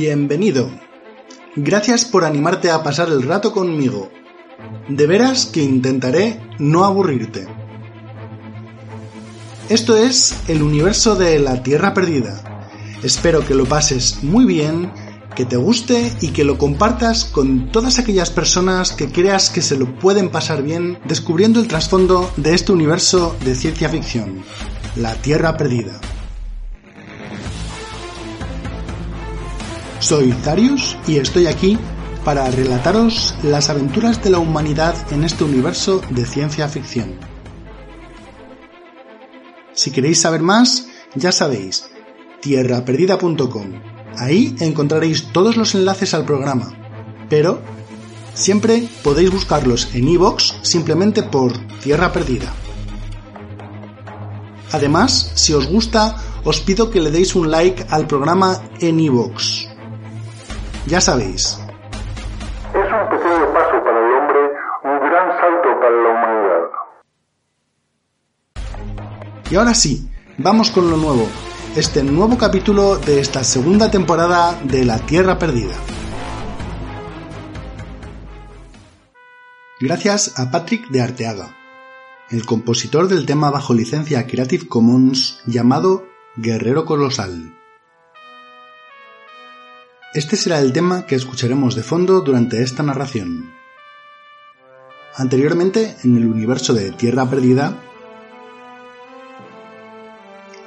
Bienvenido. Gracias por animarte a pasar el rato conmigo. De veras que intentaré no aburrirte. Esto es el universo de la Tierra Perdida. Espero que lo pases muy bien, que te guste y que lo compartas con todas aquellas personas que creas que se lo pueden pasar bien descubriendo el trasfondo de este universo de ciencia ficción, la Tierra Perdida. Soy Darius y estoy aquí para relataros las aventuras de la humanidad en este universo de ciencia ficción. Si queréis saber más, ya sabéis, tierraperdida.com. Ahí encontraréis todos los enlaces al programa, pero siempre podéis buscarlos en iVoox simplemente por Tierra Perdida. Además, si os gusta, os pido que le deis un like al programa en iVoox. Ya sabéis, Es un pequeño paso para el hombre, un gran salto para la humanidad. Y ahora sí, vamos con lo nuevo, este nuevo capítulo de esta segunda temporada de La Tierra Perdida. Gracias a Patrick de Arteaga, el compositor del tema bajo licencia Creative Commons llamado Guerrero Colosal. Este será el tema que escucharemos de fondo durante esta narración. Anteriormente, en el universo de Tierra Perdida,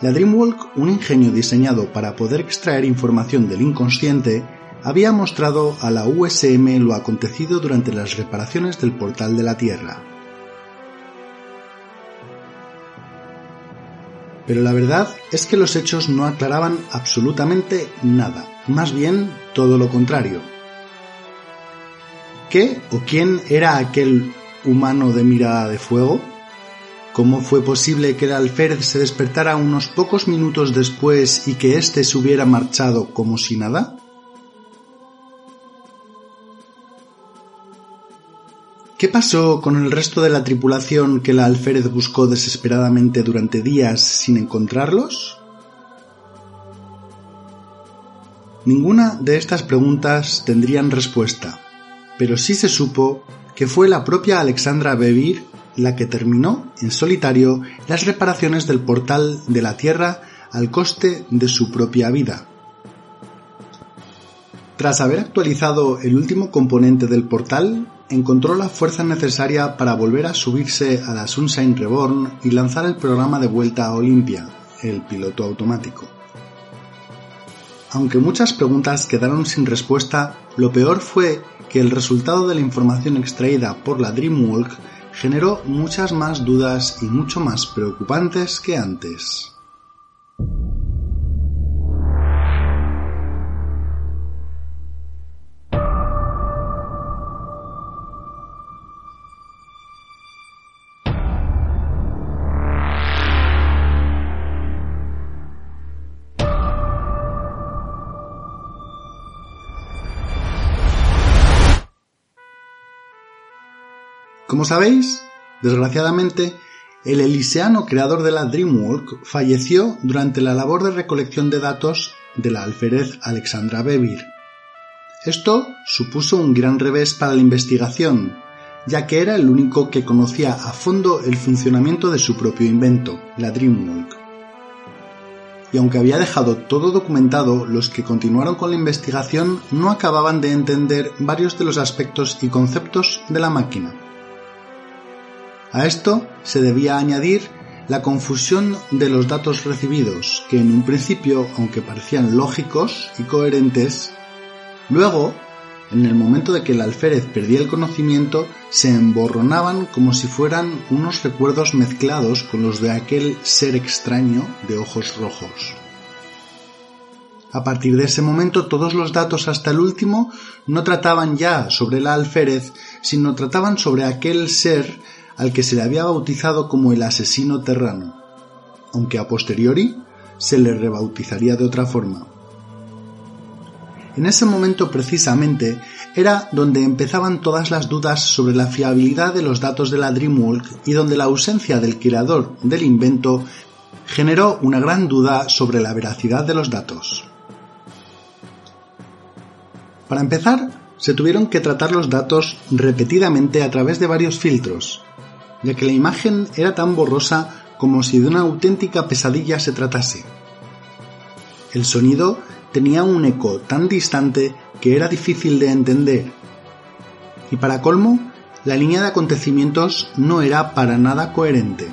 la Dreamwalk, un ingenio diseñado para poder extraer información del inconsciente, había mostrado a la USM lo acontecido durante las reparaciones del portal de la Tierra. Pero la verdad es que los hechos no aclaraban absolutamente nada, más bien todo lo contrario. ¿Qué o quién era aquel humano de mirada de fuego? ¿Cómo fue posible que el alférez se despertara unos pocos minutos después y que éste se hubiera marchado como si nada? ¿Qué pasó con el resto de la tripulación que el alférez buscó desesperadamente durante días sin encontrarlos? Ninguna de estas preguntas tendrían respuesta, pero sí se supo que fue la propia Alexandra Bevir la que terminó en solitario las reparaciones del portal de la Tierra al coste de su propia vida. Tras haber actualizado el último componente del portal, encontró la fuerza necesaria para volver a subirse a la Sunshine Reborn y lanzar el programa de vuelta a Olympia, el piloto automático. Aunque muchas preguntas quedaron sin respuesta, lo peor fue que el resultado de la información extraída por la Dreamwalk generó muchas más dudas y mucho más preocupantes que antes. Como sabéis, desgraciadamente, el eliseano creador de la Dreamwalk falleció durante la labor de recolección de datos de la alférez Alexandra Bevir. Esto supuso un gran revés para la investigación, ya que era el único que conocía a fondo el funcionamiento de su propio invento, la Dreamwalk. y aunque había dejado todo documentado, los que continuaron con la investigación no acababan de entender varios de los aspectos y conceptos de la máquina. A esto se debía añadir la confusión de los datos recibidos, que en un principio, aunque parecían lógicos y coherentes, luego, en el momento de que el alférez perdía el conocimiento, se emborronaban como si fueran unos recuerdos mezclados con los de aquel ser extraño de ojos rojos. A partir de ese momento todos los datos hasta el último no trataban ya sobre el alférez, sino trataban sobre aquel ser al que se le había bautizado como el asesino terrano, aunque a posteriori se le rebautizaría de otra forma. En ese momento precisamente era donde empezaban todas las dudas sobre la fiabilidad de los datos de la Dreamwalk y donde la ausencia del creador del invento generó una gran duda sobre la veracidad de los datos. Para empezar, se tuvieron que tratar los datos repetidamente a través de varios filtros, ya que la imagen era tan borrosa como si de una auténtica pesadilla se tratase. El sonido tenía un eco tan distante que era difícil de entender. Y para colmo, la línea de acontecimientos no era para nada coherente.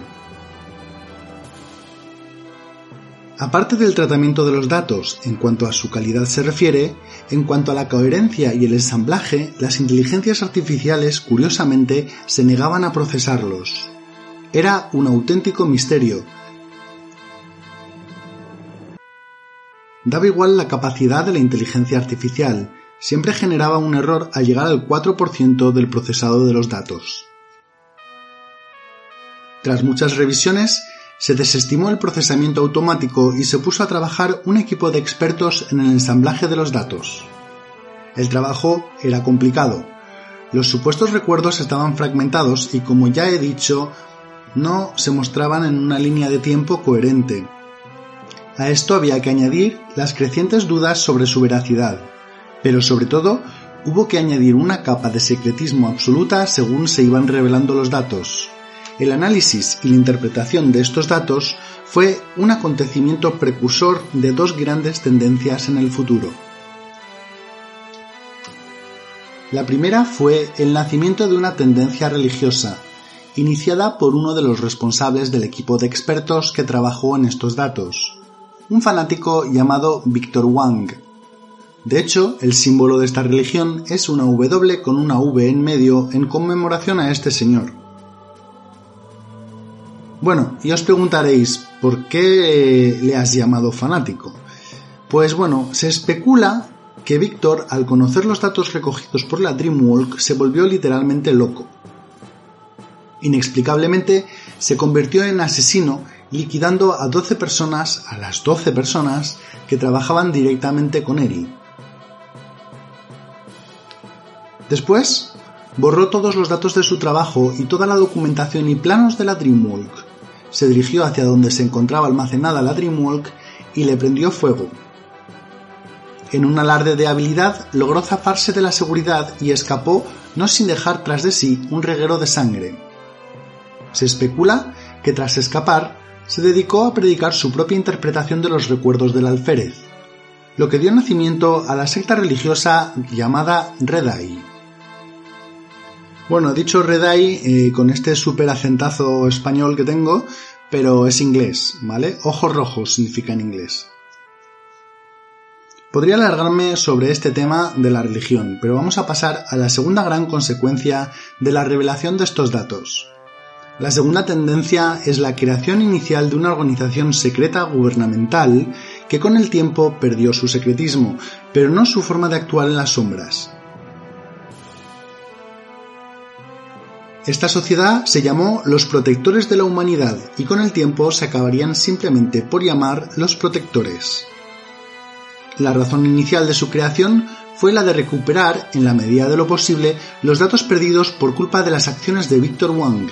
Aparte del tratamiento de los datos en cuanto a su calidad se refiere, en cuanto a la coherencia y el ensamblaje, las inteligencias artificiales curiosamente se negaban a procesarlos. Era un auténtico misterio. Daba igual la capacidad de la inteligencia artificial, siempre generaba un error al llegar al 4% del procesado de los datos. Tras muchas revisiones, se desestimó el procesamiento automático y se puso a trabajar un equipo de expertos en el ensamblaje de los datos. El trabajo era complicado. Los supuestos recuerdos estaban fragmentados y, como ya he dicho, no se mostraban en una línea de tiempo coherente. A esto había que añadir las crecientes dudas sobre su veracidad, pero sobre todo hubo que añadir una capa de secretismo absoluta según se iban revelando los datos. El análisis y la interpretación de estos datos fue un acontecimiento precursor de dos grandes tendencias en el futuro. La primera fue el nacimiento de una tendencia religiosa, iniciada por uno de los responsables del equipo de expertos que trabajó en estos datos, un fanático llamado Victor Wang. De hecho, el símbolo de esta religión es una W con una V en medio en conmemoración a este señor. Bueno, y os preguntaréis, ¿por qué le has llamado fanático? Pues bueno, se especula que Víctor, al conocer los datos recogidos por la Dreamwalk, se volvió literalmente loco. Inexplicablemente, se convirtió en asesino liquidando a 12 personas, a las 12 personas que trabajaban directamente con él. Después, borró todos los datos de su trabajo y toda la documentación y planos de la Dreamwalk, se dirigió hacia donde se encontraba almacenada la Dreamwalk y le prendió fuego. En un alarde de habilidad logró zafarse de la seguridad y escapó no sin dejar tras de sí un reguero de sangre. Se especula que tras escapar se dedicó a predicar su propia interpretación de los recuerdos del alférez, lo que dio nacimiento a la secta religiosa llamada Redai. Bueno, dicho Redai eh, con este super acentazo español que tengo, pero es inglés, ¿vale? Ojos rojos significa en inglés. Podría alargarme sobre este tema de la religión, pero vamos a pasar a la segunda gran consecuencia de la revelación de estos datos. La segunda tendencia es la creación inicial de una organización secreta gubernamental que con el tiempo perdió su secretismo, pero no su forma de actuar en las sombras. Esta sociedad se llamó los protectores de la humanidad y con el tiempo se acabarían simplemente por llamar los protectores. La razón inicial de su creación fue la de recuperar, en la medida de lo posible, los datos perdidos por culpa de las acciones de Victor Wang.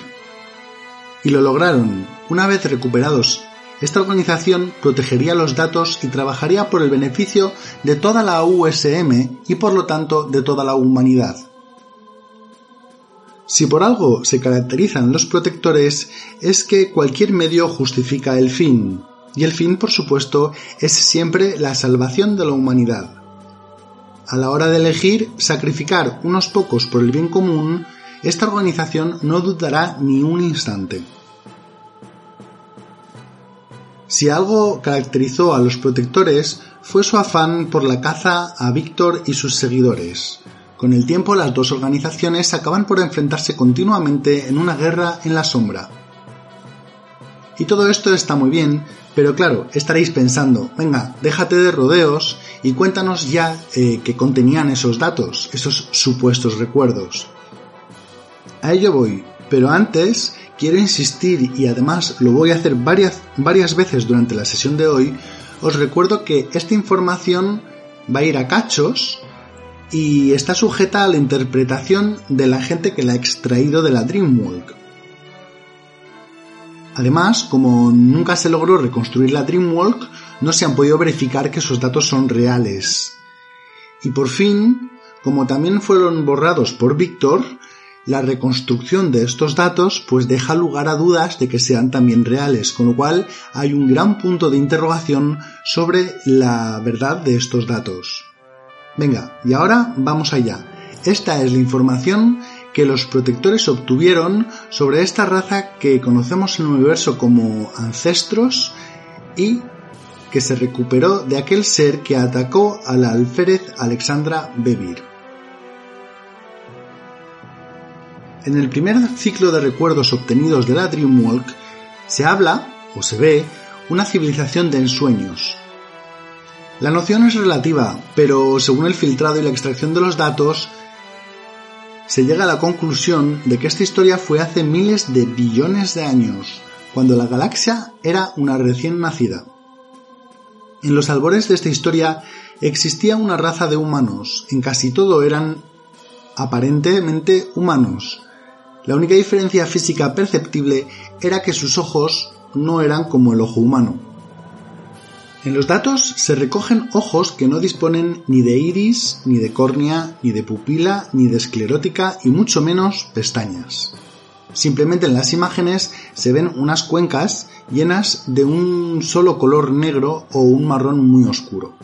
Y lo lograron. Una vez recuperados, esta organización protegería los datos y trabajaría por el beneficio de toda la USM y por lo tanto de toda la humanidad. Si por algo se caracterizan los protectores es que cualquier medio justifica el fin, y el fin, por supuesto, es siempre la salvación de la humanidad. A la hora de elegir sacrificar unos pocos por el bien común, esta organización no dudará ni un instante. Si algo caracterizó a los protectores fue su afán por la caza a Víctor y sus seguidores. Con el tiempo las dos organizaciones acaban por enfrentarse continuamente en una guerra en la sombra. Y todo esto está muy bien, pero claro, estaréis pensando, venga, déjate de rodeos y cuéntanos ya eh, qué contenían esos datos, esos supuestos recuerdos. A ello voy, pero antes quiero insistir y además lo voy a hacer varias, varias veces durante la sesión de hoy, os recuerdo que esta información va a ir a cachos y está sujeta a la interpretación de la gente que la ha extraído de la Dreamwalk. Además, como nunca se logró reconstruir la Dreamwalk, no se han podido verificar que esos datos son reales. Y por fin, como también fueron borrados por Víctor, la reconstrucción de estos datos pues deja lugar a dudas de que sean también reales, con lo cual hay un gran punto de interrogación sobre la verdad de estos datos. Venga, y ahora vamos allá. Esta es la información que los protectores obtuvieron sobre esta raza que conocemos en el universo como ancestros y que se recuperó de aquel ser que atacó a la alférez Alexandra Bebir. En el primer ciclo de recuerdos obtenidos de la Dreamwalk se habla, o se ve, una civilización de ensueños. La noción es relativa, pero según el filtrado y la extracción de los datos, se llega a la conclusión de que esta historia fue hace miles de billones de años, cuando la galaxia era una recién nacida. En los albores de esta historia existía una raza de humanos, en casi todo eran aparentemente humanos. La única diferencia física perceptible era que sus ojos no eran como el ojo humano. En los datos se recogen ojos que no disponen ni de iris, ni de córnea, ni de pupila, ni de esclerótica y mucho menos pestañas. Simplemente en las imágenes se ven unas cuencas llenas de un solo color negro o un marrón muy oscuro.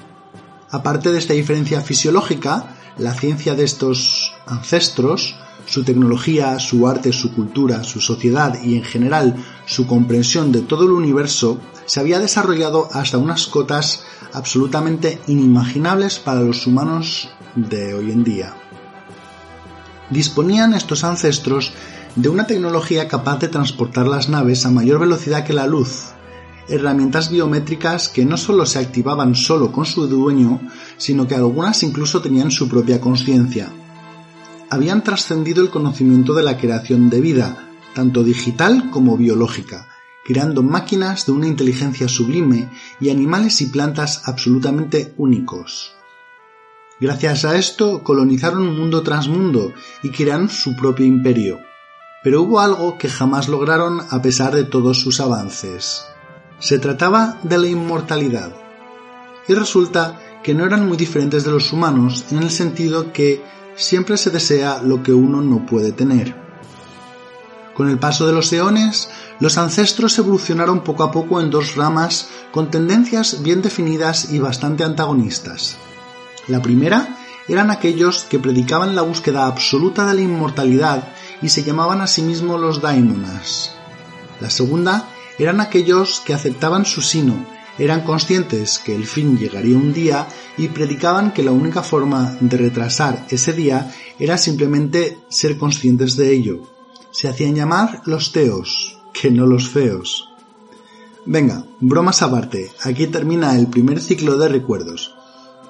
Aparte de esta diferencia fisiológica, la ciencia de estos ancestros su tecnología, su arte, su cultura, su sociedad y en general su comprensión de todo el universo se había desarrollado hasta unas cotas absolutamente inimaginables para los humanos de hoy en día. Disponían estos ancestros de una tecnología capaz de transportar las naves a mayor velocidad que la luz, herramientas biométricas que no solo se activaban solo con su dueño, sino que algunas incluso tenían su propia conciencia habían trascendido el conocimiento de la creación de vida, tanto digital como biológica, creando máquinas de una inteligencia sublime y animales y plantas absolutamente únicos. Gracias a esto colonizaron un mundo tras mundo y crearon su propio imperio. Pero hubo algo que jamás lograron a pesar de todos sus avances. Se trataba de la inmortalidad. Y resulta que no eran muy diferentes de los humanos en el sentido que siempre se desea lo que uno no puede tener. Con el paso de los eones, los ancestros evolucionaron poco a poco en dos ramas con tendencias bien definidas y bastante antagonistas. La primera eran aquellos que predicaban la búsqueda absoluta de la inmortalidad y se llamaban a sí mismos los daimonas. La segunda eran aquellos que aceptaban su sino eran conscientes que el fin llegaría un día y predicaban que la única forma de retrasar ese día era simplemente ser conscientes de ello. Se hacían llamar los teos, que no los feos. Venga, bromas aparte, aquí termina el primer ciclo de recuerdos.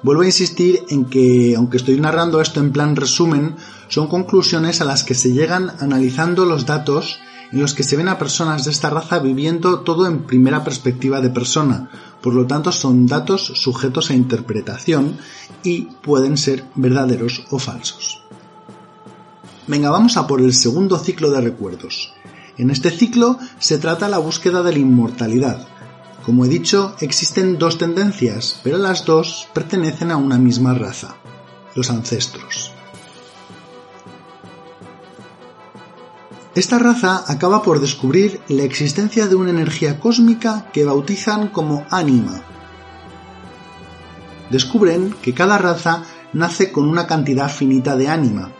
Vuelvo a insistir en que, aunque estoy narrando esto en plan resumen, son conclusiones a las que se llegan analizando los datos los que se ven a personas de esta raza viviendo todo en primera perspectiva de persona, por lo tanto son datos sujetos a interpretación y pueden ser verdaderos o falsos. Venga, vamos a por el segundo ciclo de recuerdos. En este ciclo se trata la búsqueda de la inmortalidad. Como he dicho, existen dos tendencias, pero las dos pertenecen a una misma raza, los ancestros. Esta raza acaba por descubrir la existencia de una energía cósmica que bautizan como ánima. Descubren que cada raza nace con una cantidad finita de ánima.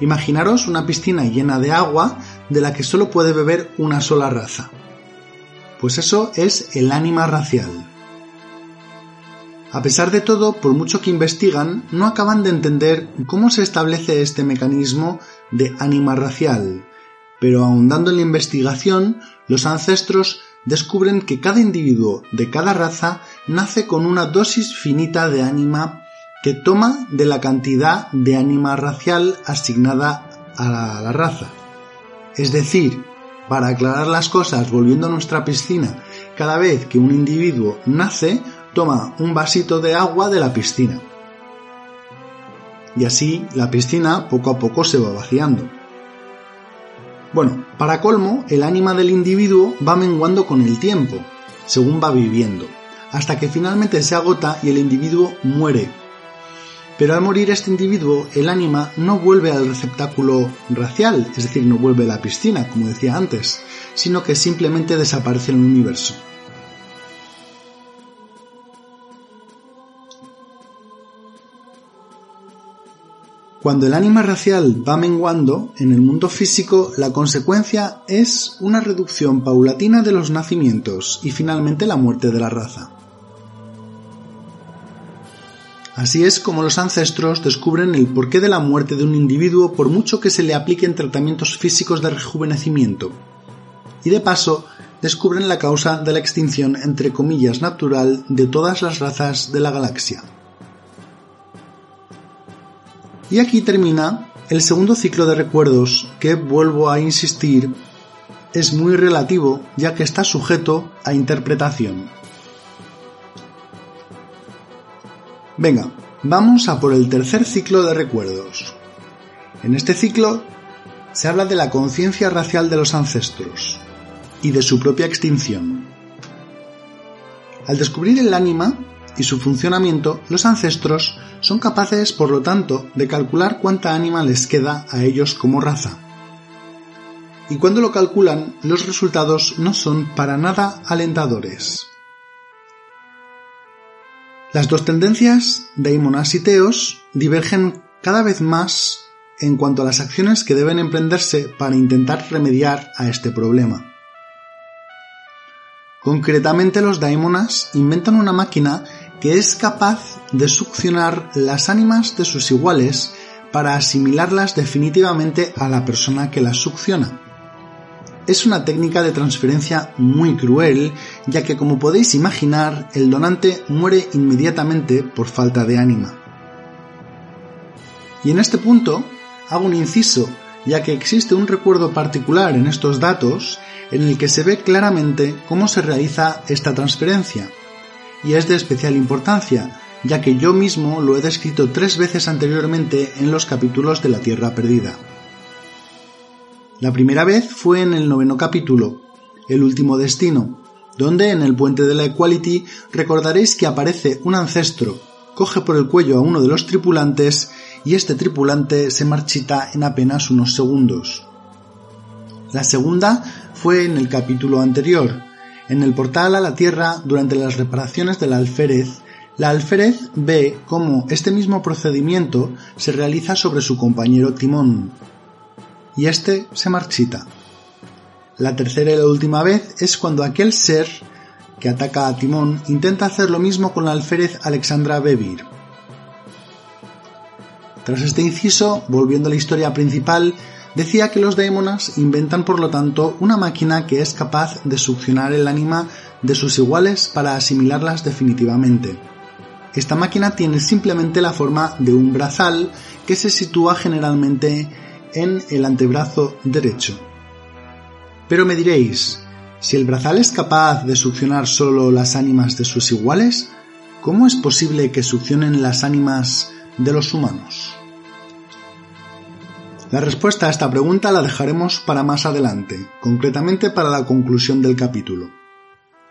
Imaginaros una piscina llena de agua de la que solo puede beber una sola raza. Pues eso es el ánima racial. A pesar de todo, por mucho que investigan, no acaban de entender cómo se establece este mecanismo de ánima racial, pero ahondando en la investigación, los ancestros descubren que cada individuo de cada raza nace con una dosis finita de ánima que toma de la cantidad de ánima racial asignada a la, raza. Es decir, para aclarar las cosas, volviendo a nuestra piscina, cada vez que un individuo nace, toma un vasito de agua de la piscina. Y así la piscina poco a poco se va vaciando. Bueno, para colmo, el ánima del individuo va menguando con el tiempo, según va viviendo, hasta que finalmente se agota y el individuo muere. Pero al morir este individuo, el ánima no vuelve al receptáculo racial, es decir, no vuelve a la piscina, como decía antes, sino que simplemente desaparece en el universo. Cuando el ánima racial va menguando, en el mundo físico la consecuencia es una reducción paulatina de los nacimientos y finalmente la muerte de la raza. Así es como los ancestros descubren el porqué de la muerte de un individuo por mucho que se le apliquen tratamientos físicos de rejuvenecimiento. Y de paso, descubren la causa de la extinción entre comillas natural de todas las razas de la galaxia. Y aquí termina el segundo ciclo de recuerdos que, vuelvo a insistir, es muy relativo ya que está sujeto a interpretación. Venga, vamos a por el tercer ciclo de recuerdos. En este ciclo se habla de la conciencia racial de los ancestros y de su propia extinción. Al descubrir el ánima, y su funcionamiento, los ancestros son capaces, por lo tanto, de calcular cuánta ánima les queda a ellos como raza. Y cuando lo calculan, los resultados no son para nada alentadores. Las dos tendencias, daimonas y teos, divergen cada vez más en cuanto a las acciones que deben emprenderse para intentar remediar a este problema. Concretamente los daimonas inventan una máquina que es capaz de succionar las ánimas de sus iguales para asimilarlas definitivamente a la persona que las succiona. Es una técnica de transferencia muy cruel, ya que como podéis imaginar, el donante muere inmediatamente por falta de ánima. Y en este punto hago un inciso, ya que existe un recuerdo particular en estos datos en el que se ve claramente cómo se realiza esta transferencia, y es de especial importancia, ya que yo mismo lo he descrito tres veces anteriormente en los capítulos de la Tierra Perdida. La primera vez fue en el noveno capítulo, El último destino, donde en el puente de la Equality recordaréis que aparece un ancestro, coge por el cuello a uno de los tripulantes y este tripulante se marchita en apenas unos segundos. La segunda fue en el capítulo anterior, en el portal a la Tierra durante las reparaciones del alférez, la alférez ve cómo este mismo procedimiento se realiza sobre su compañero Timón, y éste se marchita. La tercera y la última vez es cuando aquel ser que ataca a Timón intenta hacer lo mismo con la alférez Alexandra Bevir. Tras este inciso, volviendo a la historia principal, decía que los daemonas inventan por lo tanto una máquina que es capaz de succionar el ánima de sus iguales para asimilarlas definitivamente. Esta máquina tiene simplemente la forma de un brazal que se sitúa generalmente en el antebrazo derecho. Pero me diréis, si el brazal es capaz de succionar solo las ánimas de sus iguales, ¿cómo es posible que succionen las ánimas de los humanos? La respuesta a esta pregunta la dejaremos para más adelante, concretamente para la conclusión del capítulo.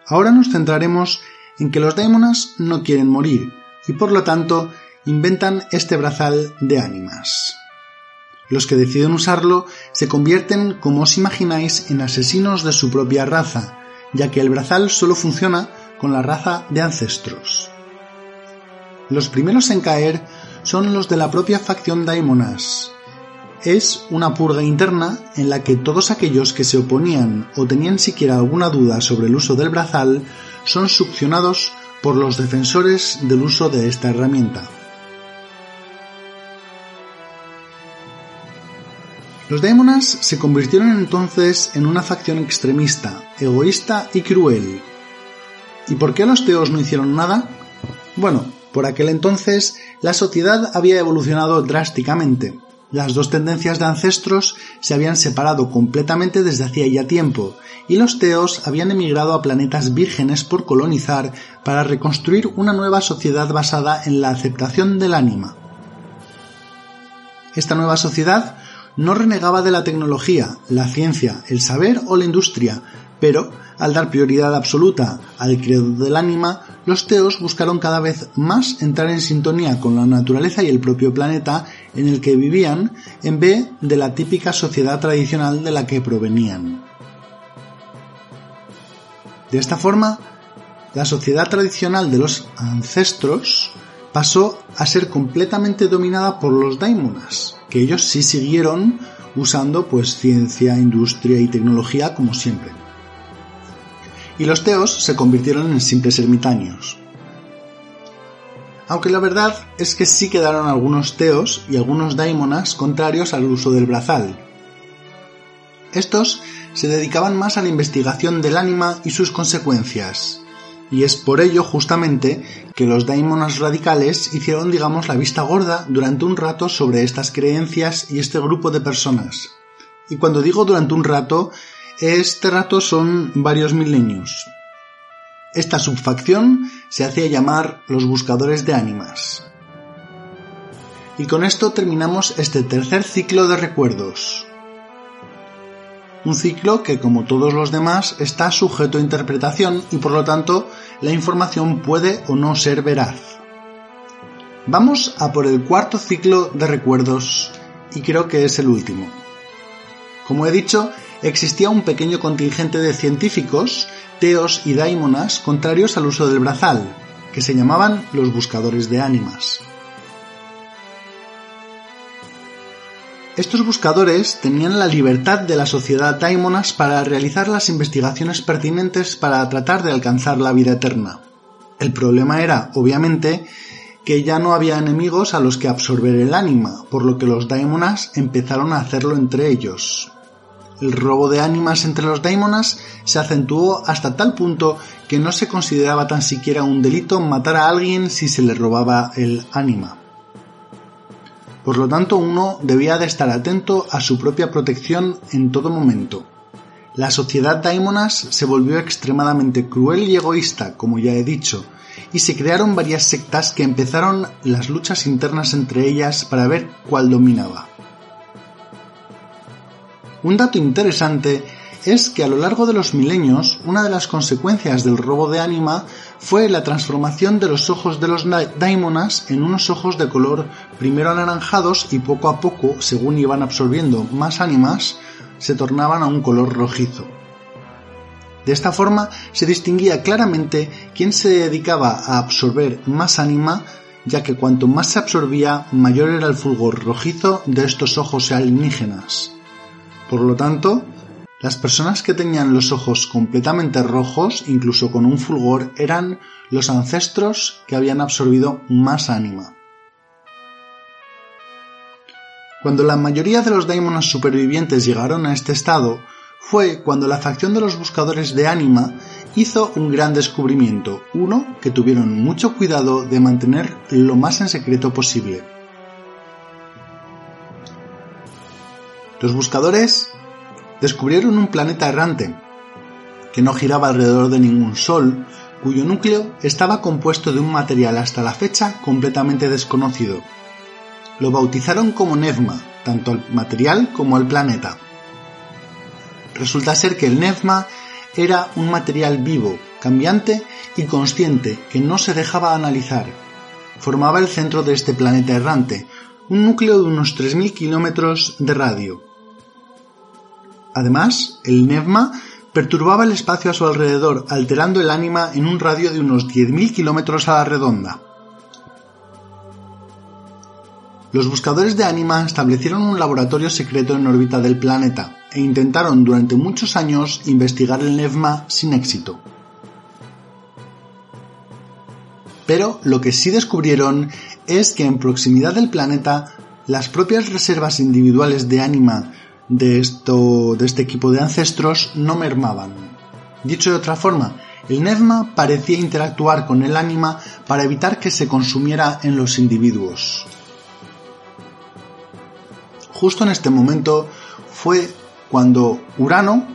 Ahora nos centraremos en que los démonas no quieren morir y por lo tanto inventan este brazal de ánimas. Los que deciden usarlo se convierten, como os imagináis, en asesinos de su propia raza, ya que el brazal solo funciona con la raza de ancestros. Los primeros en caer son los de la propia facción Daimonas. Es una purga interna en la que todos aquellos que se oponían o tenían siquiera alguna duda sobre el uso del brazal son succionados por los defensores del uso de esta herramienta. Los Daemonas se convirtieron entonces en una facción extremista, egoísta y cruel. ¿Y por qué los Teos no hicieron nada? Bueno, por aquel entonces la sociedad había evolucionado drásticamente. Las dos tendencias de ancestros se habían separado completamente desde hacía ya tiempo, y los teos habían emigrado a planetas vírgenes por colonizar para reconstruir una nueva sociedad basada en la aceptación del ánima. Esta nueva sociedad no renegaba de la tecnología, la ciencia, el saber o la industria, pero al dar prioridad absoluta al credo del ánima, los teos buscaron cada vez más entrar en sintonía con la naturaleza y el propio planeta en el que vivían en vez de la típica sociedad tradicional de la que provenían. De esta forma, la sociedad tradicional de los ancestros pasó a ser completamente dominada por los daimonas, que ellos sí siguieron usando pues ciencia, industria y tecnología como siempre y los teos se convirtieron en simples ermitaños. Aunque la verdad es que sí quedaron algunos teos y algunos daimonas contrarios al uso del brazal. Estos se dedicaban más a la investigación del ánima y sus consecuencias, y es por ello justamente que los daimonas radicales hicieron digamos la vista gorda durante un rato sobre estas creencias y este grupo de personas. Y cuando digo durante un rato este rato son varios milenios. Esta subfacción se hacía llamar los buscadores de ánimas. Y con esto terminamos este tercer ciclo de recuerdos. Un ciclo que, como todos los demás, está sujeto a interpretación y por lo tanto la información puede o no ser veraz. Vamos a por el cuarto ciclo de recuerdos y creo que es el último. Como he dicho, existía un pequeño contingente de científicos, teos y daimonas contrarios al uso del brazal, que se llamaban los buscadores de ánimas. Estos buscadores tenían la libertad de la sociedad daimonas para realizar las investigaciones pertinentes para tratar de alcanzar la vida eterna. El problema era, obviamente, que ya no había enemigos a los que absorber el ánima, por lo que los daimonas empezaron a hacerlo entre ellos, el robo de ánimas entre los daimonas se acentuó hasta tal punto que no se consideraba tan siquiera un delito matar a alguien si se le robaba el ánima. Por lo tanto, uno debía de estar atento a su propia protección en todo momento. La sociedad daimonas se volvió extremadamente cruel y egoísta, como ya he dicho, y se crearon varias sectas que empezaron las luchas internas entre ellas para ver cuál dominaba. Un dato interesante es que a lo largo de los milenios una de las consecuencias del robo de ánima fue la transformación de los ojos de los daimonas en unos ojos de color primero anaranjados y poco a poco, según iban absorbiendo más ánimas, se tornaban a un color rojizo. De esta forma se distinguía claramente quién se dedicaba a absorber más ánima, ya que cuanto más se absorbía, mayor era el fulgor rojizo de estos ojos alienígenas. Por lo tanto, las personas que tenían los ojos completamente rojos, incluso con un fulgor, eran los ancestros que habían absorbido más ánima. Cuando la mayoría de los daimonas supervivientes llegaron a este estado, fue cuando la facción de los buscadores de ánima hizo un gran descubrimiento, uno que tuvieron mucho cuidado de mantener lo más en secreto posible. Los buscadores descubrieron un planeta errante que no giraba alrededor de ningún sol, cuyo núcleo estaba compuesto de un material hasta la fecha completamente desconocido. Lo bautizaron como Nevma, tanto al material como al planeta. Resulta ser que el Nevma era un material vivo, cambiante y consciente que no se dejaba analizar. Formaba el centro de este planeta errante, un núcleo de unos 3.000 kilómetros de radio. Además, el Nevma perturbaba el espacio a su alrededor, alterando el ánima en un radio de unos 10.000 kilómetros a la redonda. Los buscadores de ánima establecieron un laboratorio secreto en órbita del planeta e intentaron durante muchos años investigar el Nevma sin éxito. Pero lo que sí descubrieron es que en proximidad del planeta las propias reservas individuales de ánima de, esto, de este equipo de ancestros no mermaban. Dicho de otra forma, el Nevma parecía interactuar con el ánima para evitar que se consumiera en los individuos. Justo en este momento fue cuando Urano,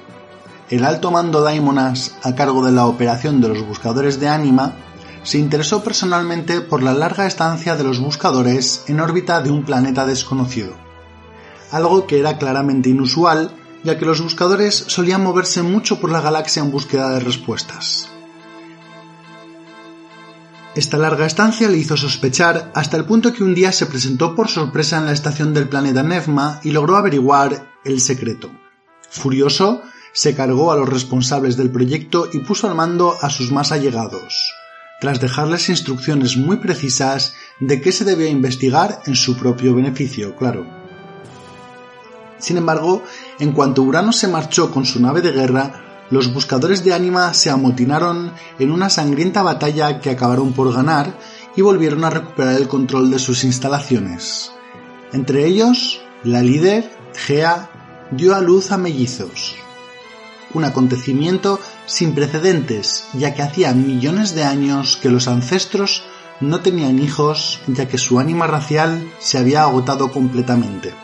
el alto mando Daimonas a cargo de la operación de los buscadores de ánima, se interesó personalmente por la larga estancia de los buscadores en órbita de un planeta desconocido, algo que era claramente inusual, ya que los buscadores solían moverse mucho por la galaxia en búsqueda de respuestas. Esta larga estancia le hizo sospechar hasta el punto que un día se presentó por sorpresa en la estación del planeta Nevma y logró averiguar el secreto. Furioso, se cargó a los responsables del proyecto y puso al mando a sus más allegados, tras dejarles instrucciones muy precisas de qué se debía investigar en su propio beneficio, claro. Sin embargo, en cuanto Urano se marchó con su nave de guerra, los buscadores de ánima se amotinaron en una sangrienta batalla que acabaron por ganar y volvieron a recuperar el control de sus instalaciones. Entre ellos, la líder, Gea, dio a luz a mellizos. Un acontecimiento sin precedentes, ya que hacía millones de años que los ancestros no tenían hijos, ya que su ánima racial se había agotado completamente.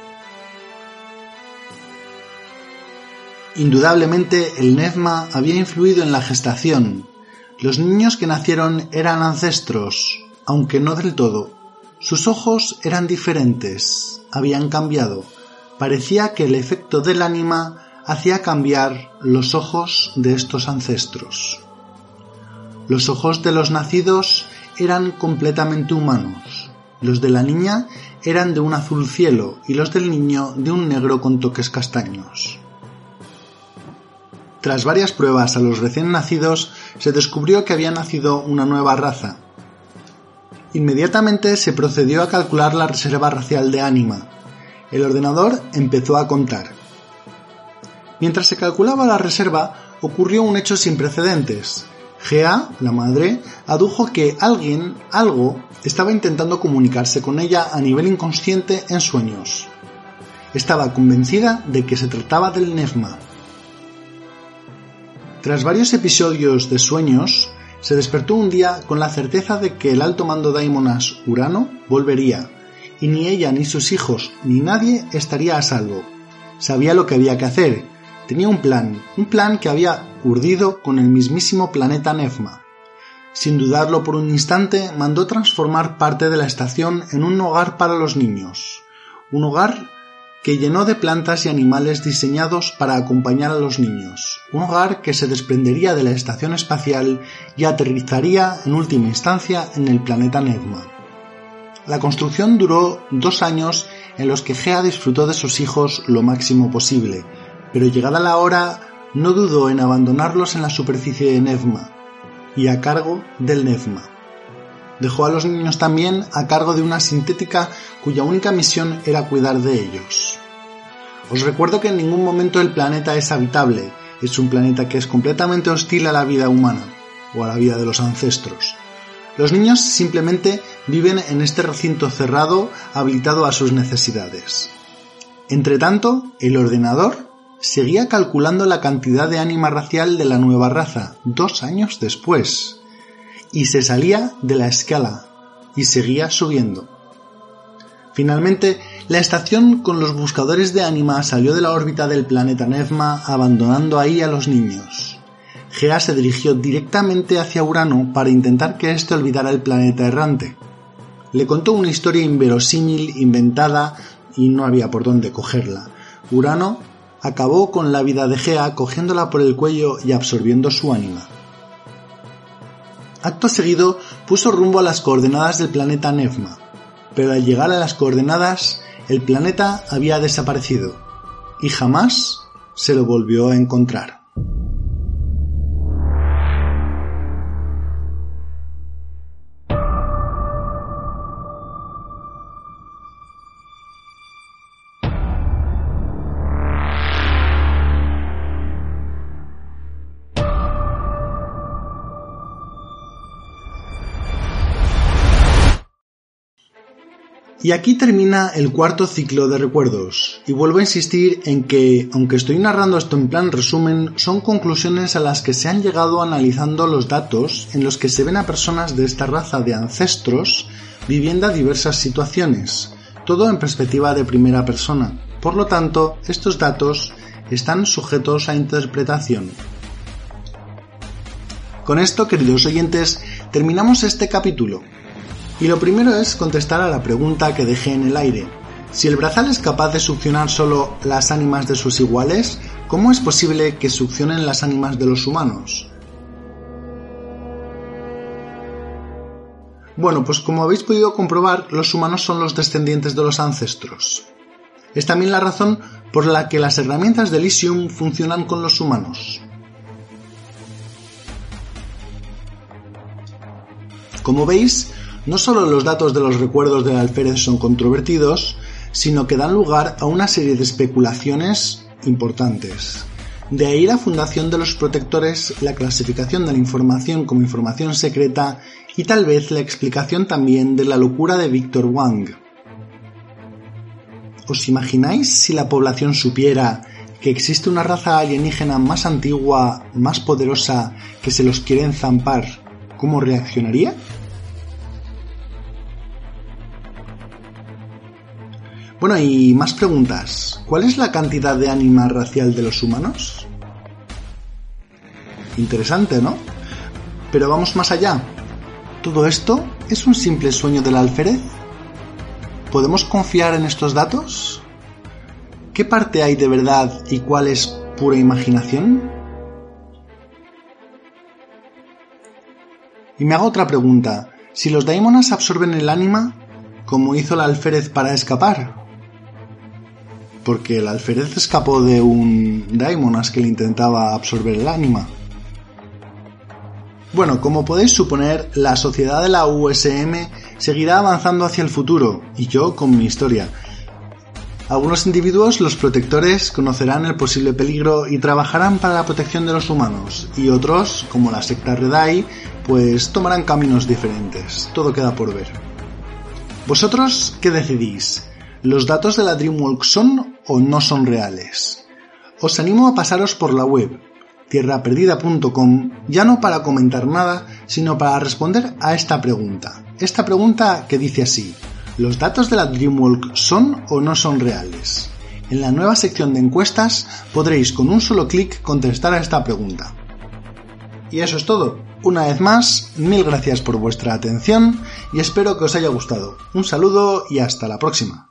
Indudablemente el Nevma había influido en la gestación. Los niños que nacieron eran ancestros, aunque no del todo. Sus ojos eran diferentes, habían cambiado. Parecía que el efecto del ánima hacía cambiar los ojos de estos ancestros. Los ojos de los nacidos eran completamente humanos. Los de la niña eran de un azul cielo y los del niño de un negro con toques castaños. Tras varias pruebas a los recién nacidos, se descubrió que había nacido una nueva raza. Inmediatamente se procedió a calcular la reserva racial de ánima. El ordenador empezó a contar. Mientras se calculaba la reserva, ocurrió un hecho sin precedentes. Gea, la madre, adujo que alguien, algo, estaba intentando comunicarse con ella a nivel inconsciente en sueños. Estaba convencida de que se trataba del Nefma, tras varios episodios de sueños, se despertó un día con la certeza de que el alto mando Daimonas Urano volvería, y ni ella ni sus hijos ni nadie estaría a salvo. Sabía lo que había que hacer, tenía un plan, un plan que había urdido con el mismísimo planeta Nefma. Sin dudarlo por un instante, mandó transformar parte de la estación en un hogar para los niños, un hogar que llenó de plantas y animales diseñados para acompañar a los niños, un hogar que se desprendería de la estación espacial y aterrizaría en última instancia en el planeta Negma. La construcción duró dos años en los que Gea disfrutó de sus hijos lo máximo posible, pero llegada la hora no dudó en abandonarlos en la superficie de Nevma y a cargo del Nevma. Dejó a los niños también a cargo de una sintética cuya única misión era cuidar de ellos. Os recuerdo que en ningún momento el planeta es habitable, es un planeta que es completamente hostil a la vida humana o a la vida de los ancestros. Los niños simplemente viven en este recinto cerrado habilitado a sus necesidades. Entretanto, el ordenador seguía calculando la cantidad de ánima racial de la nueva raza dos años después y se salía de la escala y seguía subiendo. Finalmente, la estación con los buscadores de ánima salió de la órbita del planeta Nevma, abandonando ahí a los niños. Gea se dirigió directamente hacia Urano para intentar que éste olvidara el planeta errante. Le contó una historia inverosímil, inventada, y no había por dónde cogerla. Urano acabó con la vida de Gea cogiéndola por el cuello y absorbiendo su ánima. Acto seguido puso rumbo a las coordenadas del planeta Nefma. pero al llegar a las coordenadas el planeta había desaparecido y jamás se lo volvió a encontrar. Y aquí termina el cuarto ciclo de recuerdos, y vuelvo a insistir en que, aunque estoy narrando esto en plan resumen, son conclusiones a las que se han llegado analizando los datos en los que se ven a personas de esta raza de ancestros viviendo diversas situaciones, todo en perspectiva de primera persona. Por lo tanto, estos datos están sujetos a interpretación. Con esto, queridos oyentes, terminamos este capítulo. Y lo primero es contestar a la pregunta que dejé en el aire. Si el brazal es capaz de succionar solo las ánimas de sus iguales, ¿cómo es posible que succionen las ánimas de los humanos? Bueno, pues como habéis podido comprobar, los humanos son los descendientes de los ancestros. Es también la razón por la que las herramientas de Elysium funcionan con los humanos. Como veis, no solo los datos de los recuerdos del alférez son controvertidos, sino que dan lugar a una serie de especulaciones importantes. De ahí la fundación de los protectores, la clasificación de la información como información secreta y tal vez la explicación también de la locura de Victor Wang. ¿Os imagináis si la población supiera que existe una raza alienígena más antigua, más poderosa, que se los quiere enzampar? ¿Cómo reaccionaría? Bueno, y más preguntas. ¿Cuál es la cantidad de ánima racial de los humanos? Interesante, ¿no? Pero vamos más allá. ¿Todo esto es un simple sueño del alférez? ¿Podemos confiar en estos datos? ¿Qué parte hay de verdad y cuál es pura imaginación? Y me hago otra pregunta. Si los daimonas absorben el ánima, ¿cómo hizo el alférez para escapar? Porque el alférez escapó de un Daimonas que le intentaba absorber el ánima. Bueno, como podéis suponer, la sociedad de la USM seguirá avanzando hacia el futuro, y yo con mi historia. Algunos individuos, los protectores, conocerán el posible peligro y trabajarán para la protección de los humanos, y otros, como la secta Redai, pues tomarán caminos diferentes. Todo queda por ver. ¿Vosotros qué decidís? ¿Los datos de la Dreamwalk son o no son reales? Os animo a pasaros por la web tierraperdida.com ya no para comentar nada, sino para responder a esta pregunta. Esta pregunta que dice así, ¿los datos de la Dreamwalk son o no son reales? En la nueva sección de encuestas podréis con un solo clic contestar a esta pregunta. Y eso es todo. Una vez más, mil gracias por vuestra atención y espero que os haya gustado. Un saludo y hasta la próxima.